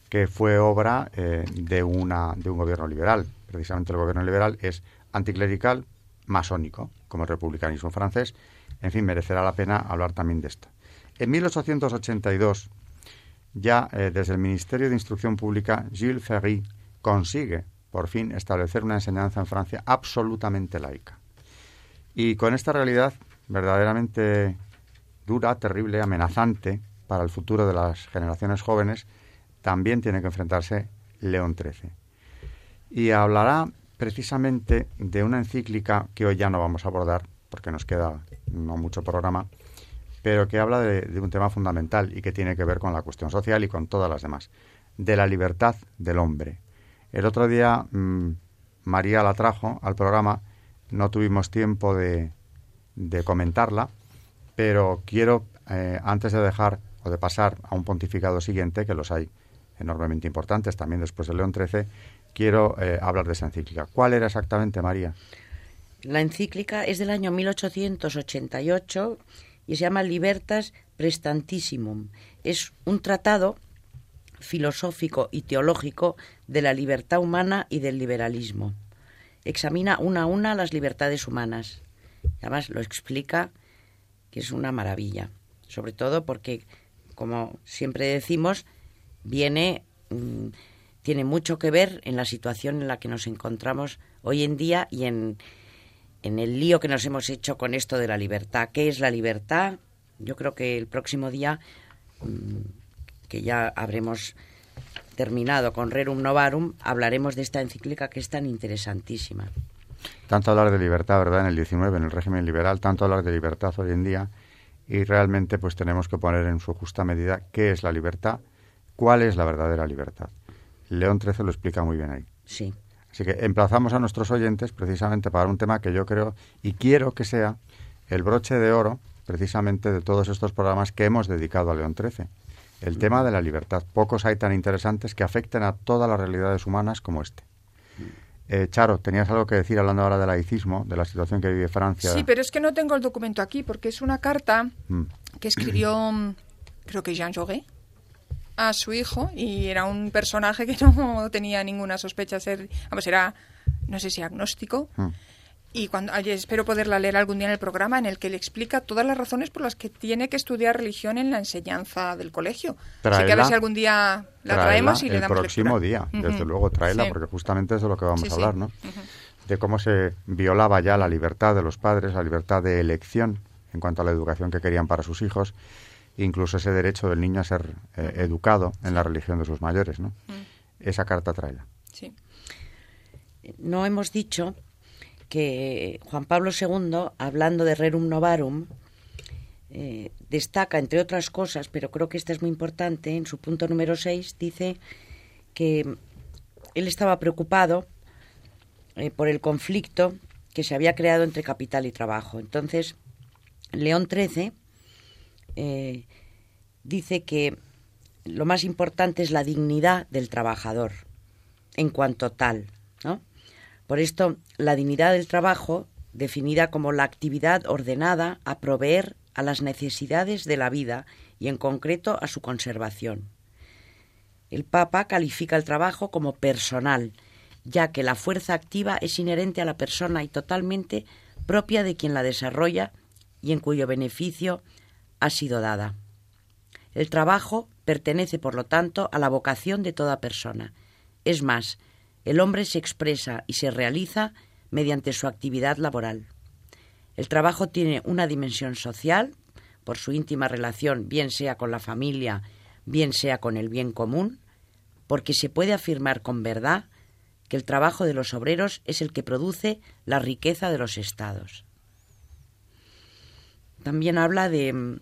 que fue obra eh, de, una, de un gobierno liberal. Precisamente el gobierno liberal es anticlerical, masónico, como el republicanismo francés. En fin, merecerá la pena hablar también de esto. En 1882, ya eh, desde el Ministerio de Instrucción Pública, Gilles Ferry consigue por fin establecer una enseñanza en Francia absolutamente laica. Y con esta realidad verdaderamente dura, terrible, amenazante para el futuro de las generaciones jóvenes, también tiene que enfrentarse León XIII. Y hablará precisamente de una encíclica que hoy ya no vamos a abordar, porque nos queda no mucho programa, pero que habla de, de un tema fundamental y que tiene que ver con la cuestión social y con todas las demás, de la libertad del hombre, el otro día mm, María la trajo al programa, no tuvimos tiempo de, comentarla, pero quiero, eh, antes de dejar o de pasar a un pontificado siguiente, que los hay enormemente importantes también después de León XIII, quiero eh, hablar de esa encíclica. ¿Cuál era exactamente, María? La encíclica es del año 1888 y se llama Libertas Prestantissimum. Es un tratado filosófico y teológico de la libertad humana y del liberalismo. Examina una a una las libertades humanas. Además lo explica que es una maravilla, sobre todo porque, como siempre decimos, viene mm, tiene mucho que ver en la situación en la que nos encontramos hoy en día y en, en el lío que nos hemos hecho con esto de la libertad. ¿Qué es la libertad? Yo creo que el próximo día mm, que ya habremos terminado con Rerum Novarum, hablaremos de esta encíclica que es tan interesantísima. Tanto hablar de libertad, ¿verdad? En el 19, en el régimen liberal, tanto hablar de libertad hoy en día y realmente pues tenemos que poner en su justa medida qué es la libertad, cuál es la verdadera libertad. León XIII lo explica muy bien ahí. Sí. Así que emplazamos a nuestros oyentes precisamente para un tema que yo creo y quiero que sea el broche de oro precisamente de todos estos programas que hemos dedicado a León XIII el tema de la libertad. Pocos hay tan interesantes que afecten a todas las realidades humanas como este. Eh, Charo, tenías algo que decir hablando ahora del laicismo, de la situación que vive Francia. Sí, pero es que no tengo el documento aquí porque es una carta mm. que escribió, creo que Jean Jaurès, a su hijo y era un personaje que <laughs> no tenía ninguna sospecha ser, vamos, era, no sé si agnóstico. Mm y cuando espero poderla leer algún día en el programa en el que le explica todas las razones por las que tiene que estudiar religión en la enseñanza del colegio. Así que a ver si algún día la traemos y le damos el próximo día, desde luego, tráela porque justamente es de lo que vamos a hablar, ¿no? De cómo se violaba ya la libertad de los padres, la libertad de elección en cuanto a la educación que querían para sus hijos, incluso ese derecho del niño a ser eh, educado en la religión de sus mayores. ¿no? Mm. Esa carta trae. Sí. No hemos dicho que Juan Pablo II, hablando de Rerum Novarum, eh, destaca, entre otras cosas, pero creo que esta es muy importante, en su punto número 6 dice que él estaba preocupado eh, por el conflicto que se había creado entre capital y trabajo. Entonces, León XIII eh, dice que lo más importante es la dignidad del trabajador en cuanto tal. Por esto, la dignidad del trabajo, definida como la actividad ordenada a proveer a las necesidades de la vida y en concreto a su conservación. El Papa califica el trabajo como personal, ya que la fuerza activa es inherente a la persona y totalmente propia de quien la desarrolla y en cuyo beneficio ha sido dada. El trabajo pertenece, por lo tanto, a la vocación de toda persona. Es más, el hombre se expresa y se realiza mediante su actividad laboral. El trabajo tiene una dimensión social, por su íntima relación, bien sea con la familia, bien sea con el bien común, porque se puede afirmar con verdad que el trabajo de los obreros es el que produce la riqueza de los estados. También habla de,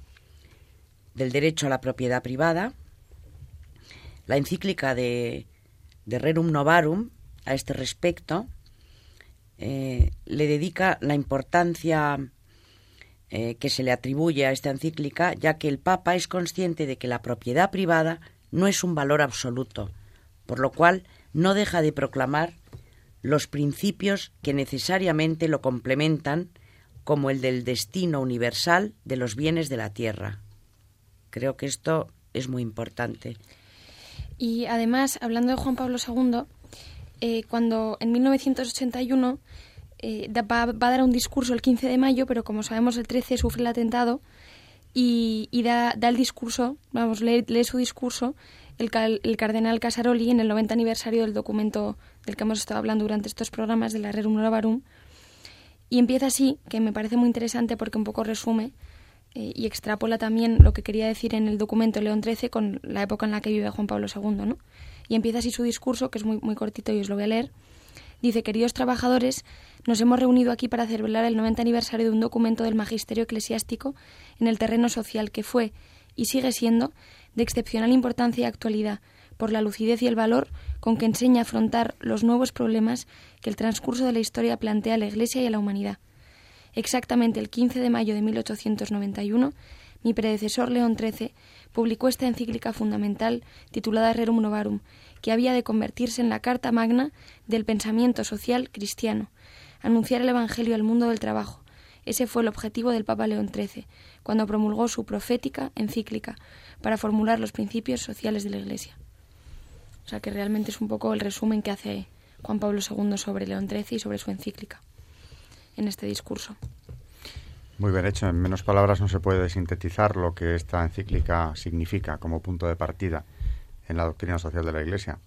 del derecho a la propiedad privada. La encíclica de, de Rerum Novarum, a este respecto, eh, le dedica la importancia eh, que se le atribuye a esta encíclica, ya que el Papa es consciente de que la propiedad privada no es un valor absoluto, por lo cual no deja de proclamar los principios que necesariamente lo complementan, como el del destino universal de los bienes de la tierra. Creo que esto es muy importante. Y además, hablando de Juan Pablo II, eh, cuando en 1981 eh, va, a dar un discurso el 15 de mayo, pero como sabemos el 13 sufre el atentado y, da, el discurso, vamos, lee, su discurso el, el, cardenal Casaroli en el 90 aniversario del documento del que hemos estado hablando durante estos programas de la Rerum Novarum. Y empieza así, que me parece muy interesante porque un poco resume eh, y extrapola también lo que quería decir en el documento León XIII con la época en la que vive Juan Pablo II, ¿no? y empieza así su discurso, que es muy, muy cortito y os lo voy a leer. Dice, queridos trabajadores, nos hemos reunido aquí para celebrar el 90 aniversario de un documento del magisterio eclesiástico en el terreno social que fue y sigue siendo de excepcional importancia y actualidad por la lucidez y el valor con que enseña a afrontar los nuevos problemas que el transcurso de la historia plantea a la Iglesia y a la humanidad. Exactamente el 15 de mayo de 1891, mi predecesor León XIII publicó esta encíclica fundamental titulada Rerum Novarum, que había de convertirse en la carta magna del pensamiento social cristiano, anunciar el Evangelio al mundo del trabajo. Ese fue el objetivo del Papa León XIII, cuando promulgó su profética encíclica para formular los principios sociales de la Iglesia. O sea que realmente es un poco el resumen que hace Juan Pablo II sobre León XIII y sobre su encíclica en este discurso. Muy bien hecho. En menos palabras no se puede sintetizar lo que esta encíclica significa como punto de partida en la doctrina social de la Iglesia.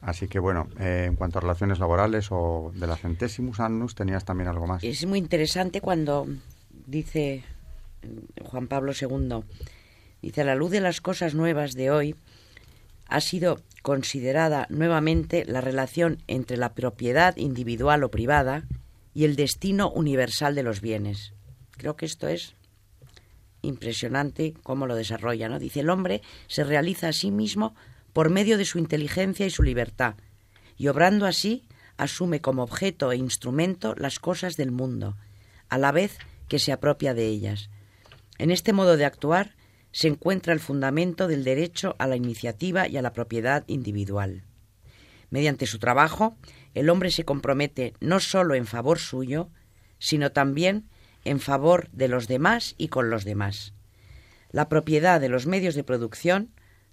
Así que bueno, eh, en cuanto a relaciones laborales o de la centésimus annus, tenías también algo más. Es muy interesante cuando dice Juan Pablo II, dice, a la luz de las cosas nuevas de hoy, ha sido considerada nuevamente la relación entre la propiedad individual o privada y el destino universal de los bienes. Creo que esto es impresionante cómo lo desarrolla, ¿no? Dice, el hombre se realiza a sí mismo por medio de su inteligencia y su libertad, y obrando así asume como objeto e instrumento las cosas del mundo, a la vez que se apropia de ellas. En este modo de actuar se encuentra el fundamento del derecho a la iniciativa y a la propiedad individual. Mediante su trabajo, el hombre se compromete no sólo en favor suyo, sino también en favor de los demás y con los demás. La propiedad de los medios de producción,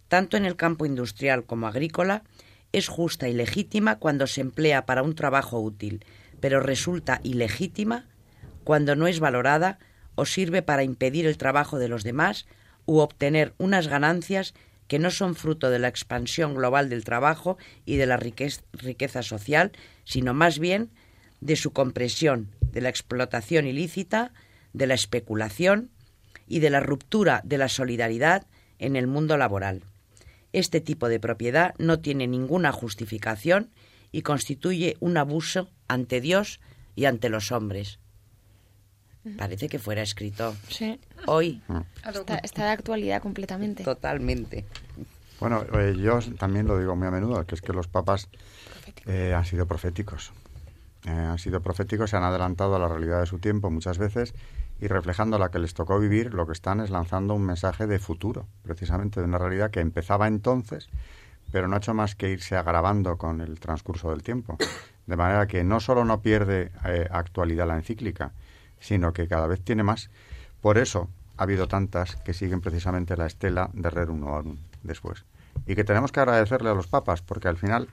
tanto en el campo industrial como agrícola, es justa y legítima cuando se emplea para un trabajo útil, pero resulta ilegítima cuando no es valorada o sirve para impedir el trabajo de los demás u obtener unas ganancias que no son fruto de la expansión global del trabajo y de la riqueza social, sino más bien de su compresión, de la explotación ilícita, de la especulación y de la ruptura de la solidaridad en el mundo laboral. Este tipo de propiedad no tiene ninguna justificación y constituye un abuso ante Dios y ante los hombres. Parece que fuera escrito hoy. Está, de actualidad completamente. Totalmente. Bueno, eh, yo también lo digo muy a menudo, que es que los papas eh, han sido proféticos. Eh, han sido proféticos, se han adelantado a la realidad de su tiempo muchas veces y reflejando la que les tocó vivir, lo que están es lanzando un mensaje de futuro, precisamente de una realidad que empezaba entonces, pero no ha hecho más que irse agravando con el transcurso del tiempo. De manera que no solo no pierde eh, actualidad la encíclica, sino que cada vez tiene más. Por eso ha habido tantas que siguen precisamente la estela de Rerum Novarum después. Y que tenemos que agradecerle a los papas, porque al final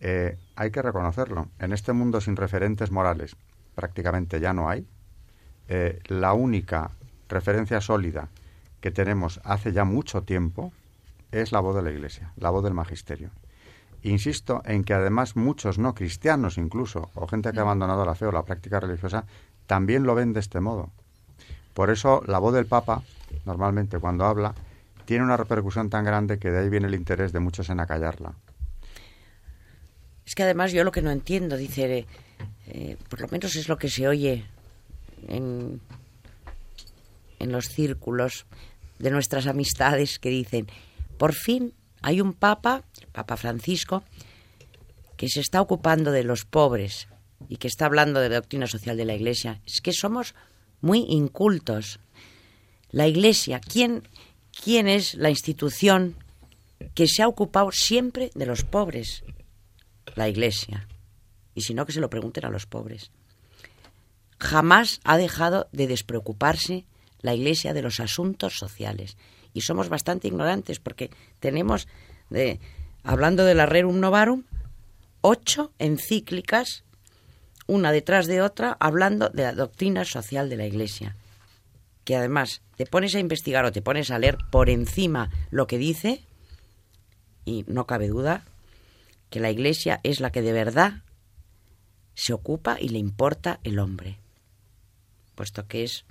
eh, hay que reconocerlo. En este mundo sin referentes morales, prácticamente ya no hay. Eh, la única referencia sólida que tenemos hace ya mucho tiempo es la voz de la Iglesia, la voz del Magisterio. Insisto en que además muchos no cristianos incluso, o gente que ha abandonado la fe o la práctica religiosa, también lo ven de este modo. Por eso la voz del Papa, normalmente cuando habla, tiene una repercusión tan grande que de ahí viene el interés de muchos en acallarla. Es que además yo lo que no entiendo, dice, eh, por lo menos es lo que se oye en, en los círculos de nuestras amistades que dicen, por fin hay un papa, el Papa Francisco, que se está ocupando de los pobres y que está hablando de doctrina social de la Iglesia. Es que somos muy incultos. La Iglesia, ¿quién, quién es la institución que se ha ocupado siempre de los pobres? la Iglesia. Y si no, que se lo pregunten a los pobres. Jamás ha dejado de despreocuparse la Iglesia de los asuntos sociales. Y somos bastante ignorantes porque tenemos, de, hablando de la Rerum Novarum, ocho encíclicas, una detrás de otra, hablando de la doctrina social de la Iglesia. Que además te pones a investigar o te pones a leer por encima lo que dice, y no cabe duda que la Iglesia es la que de verdad se ocupa y le importa el hombre, puesto que es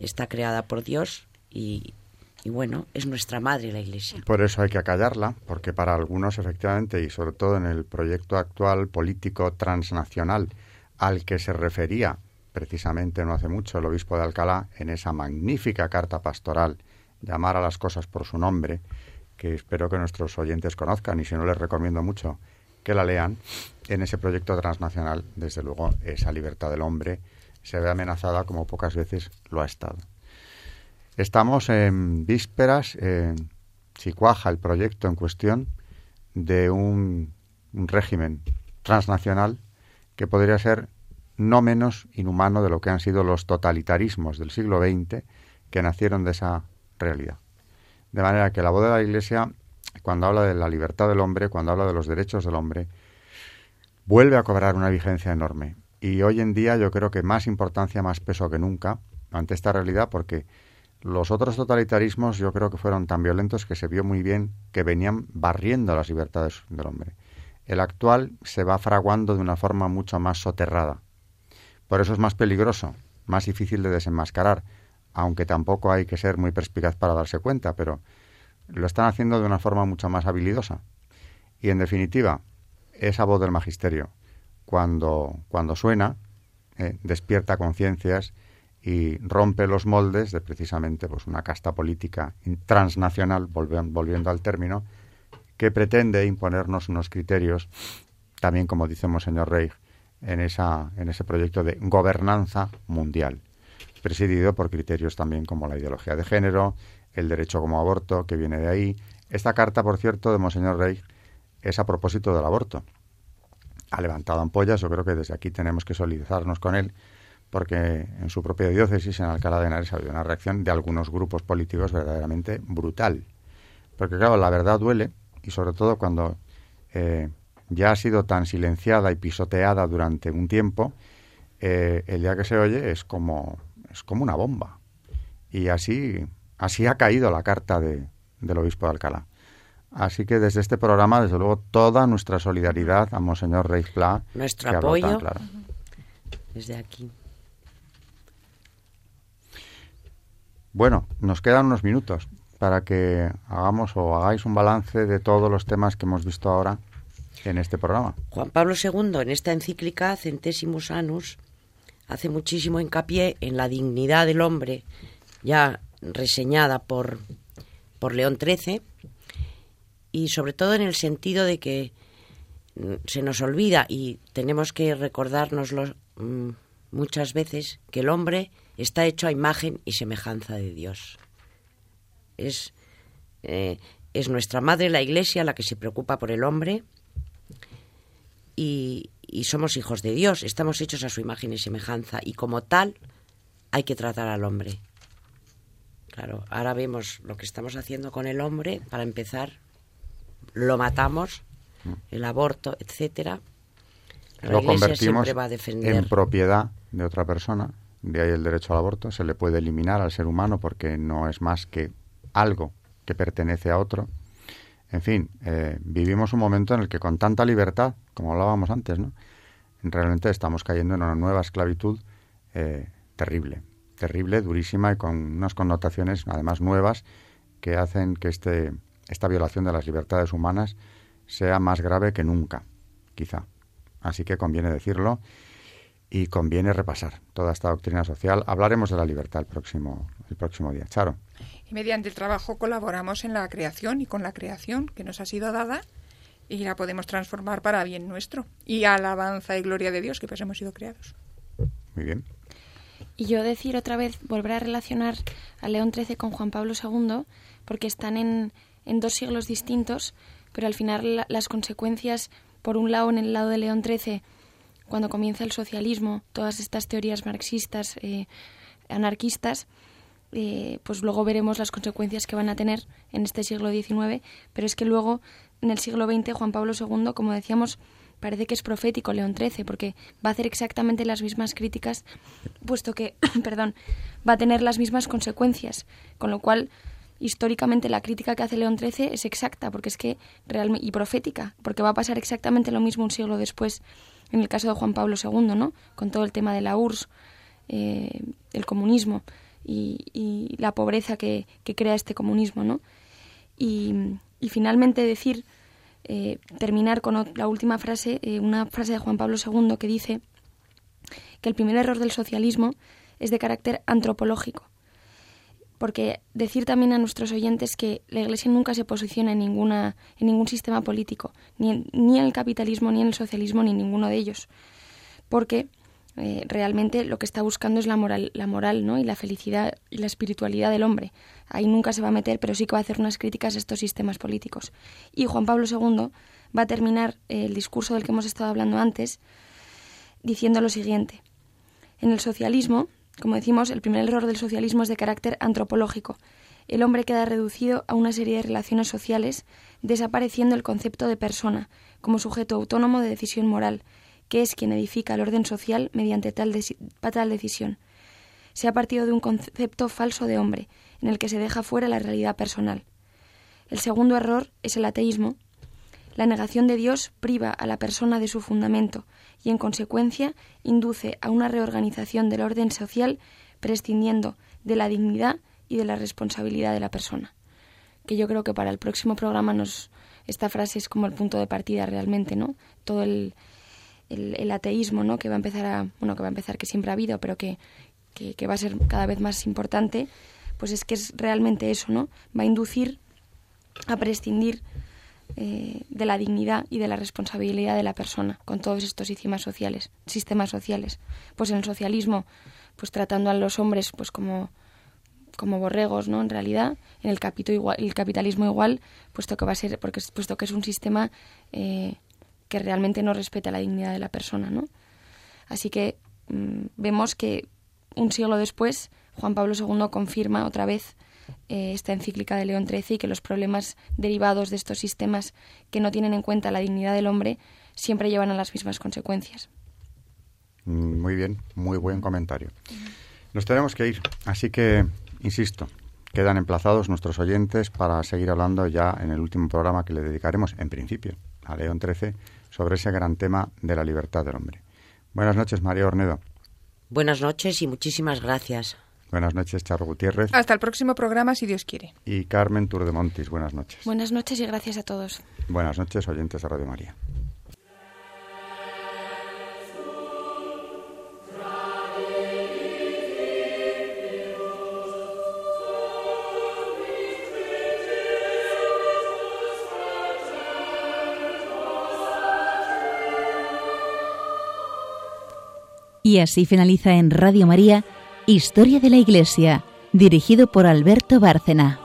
está creada por Dios y, y bueno, es nuestra madre la Iglesia. Por eso hay que acallarla, porque para algunos efectivamente, y sobre todo en el proyecto actual político transnacional al que se refería precisamente no hace mucho el obispo de Alcalá en esa magnífica carta pastoral, llamar a las cosas por su nombre, que espero que nuestros oyentes conozcan y si no les recomiendo mucho que la lean, en ese proyecto transnacional, desde luego, esa libertad del hombre se ve amenazada como pocas veces lo ha estado. Estamos en vísperas, si cuaja el proyecto en cuestión, de un régimen transnacional que podría ser no menos inhumano de lo que han sido los totalitarismos del siglo XX que nacieron de esa realidad. De manera que la voz de la Iglesia, cuando habla de la libertad del hombre, cuando habla de los derechos del hombre, vuelve a cobrar una vigencia enorme. Y hoy en día yo creo que más importancia, más peso que nunca ante esta realidad, porque los otros totalitarismos yo creo que fueron tan violentos que se vio muy bien que venían barriendo las libertades del hombre. El actual se va fraguando de una forma mucho más soterrada. Por eso es más peligroso, más difícil de desenmascarar, aunque tampoco hay que ser muy perspicaz para darse cuenta, pero lo están haciendo de una forma mucho más habilidosa. Y en definitiva, esa voz del magisterio, cuando, cuando suena, eh, despierta conciencias y rompe los moldes de precisamente pues, una casta política transnacional, volviendo al término, que pretende imponernos unos criterios, también como dice Monseñor Rey, en, esa, en ese proyecto de gobernanza mundial presidido por criterios también como la ideología de género, el derecho como aborto, que viene de ahí. Esta carta, por cierto, de Monseñor Rey es a propósito del aborto. Ha levantado ampollas, yo creo que desde aquí tenemos que solidarizarnos con él, porque en su propia diócesis, en Alcalá de Henares, ha habido una reacción de algunos grupos políticos verdaderamente brutal. Porque claro, la verdad duele, y sobre todo cuando eh, ya ha sido tan silenciada y pisoteada durante un tiempo, eh, el día que se oye es como es como una bomba. Y así, así ha caído la carta de, del obispo de Alcalá. Así que desde este programa, desde luego, toda nuestra solidaridad a Monseñor Reis Nuestro apoyo desde aquí. Bueno, nos quedan unos minutos para que hagamos o hagáis un balance de todos los temas que hemos visto ahora en este programa. Juan Pablo II, en esta encíclica Centésimos Anus, hace muchísimo hincapié en la dignidad del hombre, ya reseñada por, por León XIII, y sobre todo en el sentido de que mm, se nos olvida y tenemos que recordárnoslo mm, muchas veces que el hombre está hecho a imagen y semejanza de Dios. Es, eh, es nuestra madre la Iglesia la que se preocupa por el hombre y, y somos hijos de Dios, estamos hechos a su imagen y semejanza y como tal hay que tratar al hombre. Claro, ahora vemos lo que estamos haciendo con el hombre. Para empezar, lo matamos, mm. el aborto, etcétera. lo convertimos en propiedad de otra persona. De ahí el derecho al aborto. Se le puede eliminar al ser humano porque no es más que algo que pertenece a otro. En fin, eh, vivimos un momento en el que con tanta libertad, como hablábamos antes, ¿no? realmente estamos cayendo en una nueva esclavitud eh, terrible, terrible, durísima y con unas connotaciones además nuevas que hacen que este, esta violación de las libertades humanas sea más grave que nunca, quizá. Así que conviene decirlo y conviene repasar toda esta doctrina social. Hablaremos de la libertad el próximo, el próximo día. Charo. Y mediante el trabajo colaboramos en la creación y con la creación que nos ha sido dada y la podemos transformar para bien nuestro y alabanza y gloria de Dios que pues hemos sido creados. Muy bien. Y yo decir otra vez, volver a relacionar a León XIII con Juan Pablo II, porque están en, en dos siglos distintos, pero al final las consecuencias, por un lado, en el lado de León XIII, cuando comienza el socialismo, todas estas teorías marxistas, eh, anarquistas, eh, pues luego veremos las consecuencias que van a tener en este siglo XIX, pero es que luego, en el siglo XX, Juan Pablo II, como decíamos, parece que es profético León XIII, porque va a hacer exactamente las mismas críticas, puesto que, <coughs> perdón, va a tener las mismas consecuencias, con lo cual históricamente la crítica que hace León XIII es exacta, porque es que realmente y profética, porque va a pasar exactamente lo mismo un siglo después en el caso de Juan Pablo II, ¿no? Con todo el tema de la URSS, eh, el comunismo y, la pobreza que, crea este comunismo, ¿no? Y, finalmente decir, eh, terminar con la última frase, eh, una frase de Juan Pablo II que dice que el primer error del socialismo es de carácter antropológico. Porque decir también a nuestros oyentes que la Iglesia nunca se posiciona en, ninguna, en ningún sistema político, ni ni en el capitalismo, ni en el socialismo, ni en ninguno de ellos. Porque eh, realmente lo que está buscando es la moral, la moral ¿no? y la felicidad y la espiritualidad del hombre. Ahí nunca se va a meter, pero sí que va a hacer unas críticas a estos sistemas políticos. Y Juan Pablo II va a terminar eh, el discurso del que hemos estado hablando antes diciendo lo siguiente. En el socialismo, como decimos, el primer error del socialismo es de carácter antropológico. El hombre queda reducido a una serie de relaciones sociales, desapareciendo el concepto de persona como sujeto autónomo de decisión moral que es quien edifica el orden social mediante tal, tal decisión. Se ha partido de un concepto falso de hombre, en el que se deja fuera la realidad personal. El segundo error es el ateísmo. La negación de Dios priva a la persona de su fundamento y, en consecuencia, induce a una reorganización del orden social prescindiendo de la dignidad y de la responsabilidad de la persona. Que yo creo que para el próximo programa esta frase es como el punto de partida realmente, ¿no? Todo el, el, ateísmo, ¿no? Que va a empezar a, bueno, que va a empezar, que siempre ha habido, pero que, que, va a ser cada vez más importante, pues es que es realmente eso, ¿no? Va a inducir a prescindir eh, de la dignidad y de la responsabilidad de la persona con todos estos sistemas sociales, sistemas sociales. Pues en el socialismo, pues tratando a los hombres pues como como borregos, ¿no? En realidad, en el, igual, el capitalismo igual, puesto que va a ser, porque puesto que es un sistema eh, que realmente no respeta la dignidad de la persona, ¿no? Así que mm, vemos que un siglo después Juan Pablo II confirma otra vez eh, esta encíclica de León XIII y que los problemas derivados de estos sistemas que no tienen en cuenta la dignidad del hombre siempre llevan a las mismas consecuencias. Mm, muy bien, muy buen comentario. Nos tenemos que ir, así que, insisto, quedan emplazados nuestros oyentes para seguir hablando ya en el último programa que le dedicaremos, en principio, a León XIII sobre ese gran tema de la libertad del hombre. Buenas noches, María Ornedo. Buenas noches y muchísimas gracias. Buenas noches, Charo Gutiérrez. Hasta el próximo programa, si Dios quiere. Y Carmen Turdemontis, buenas noches. Buenas noches y gracias a todos. Buenas noches, oyentes de Radio María. Y así finaliza en Radio María Historia de la Iglesia, dirigido por Alberto Bárcena.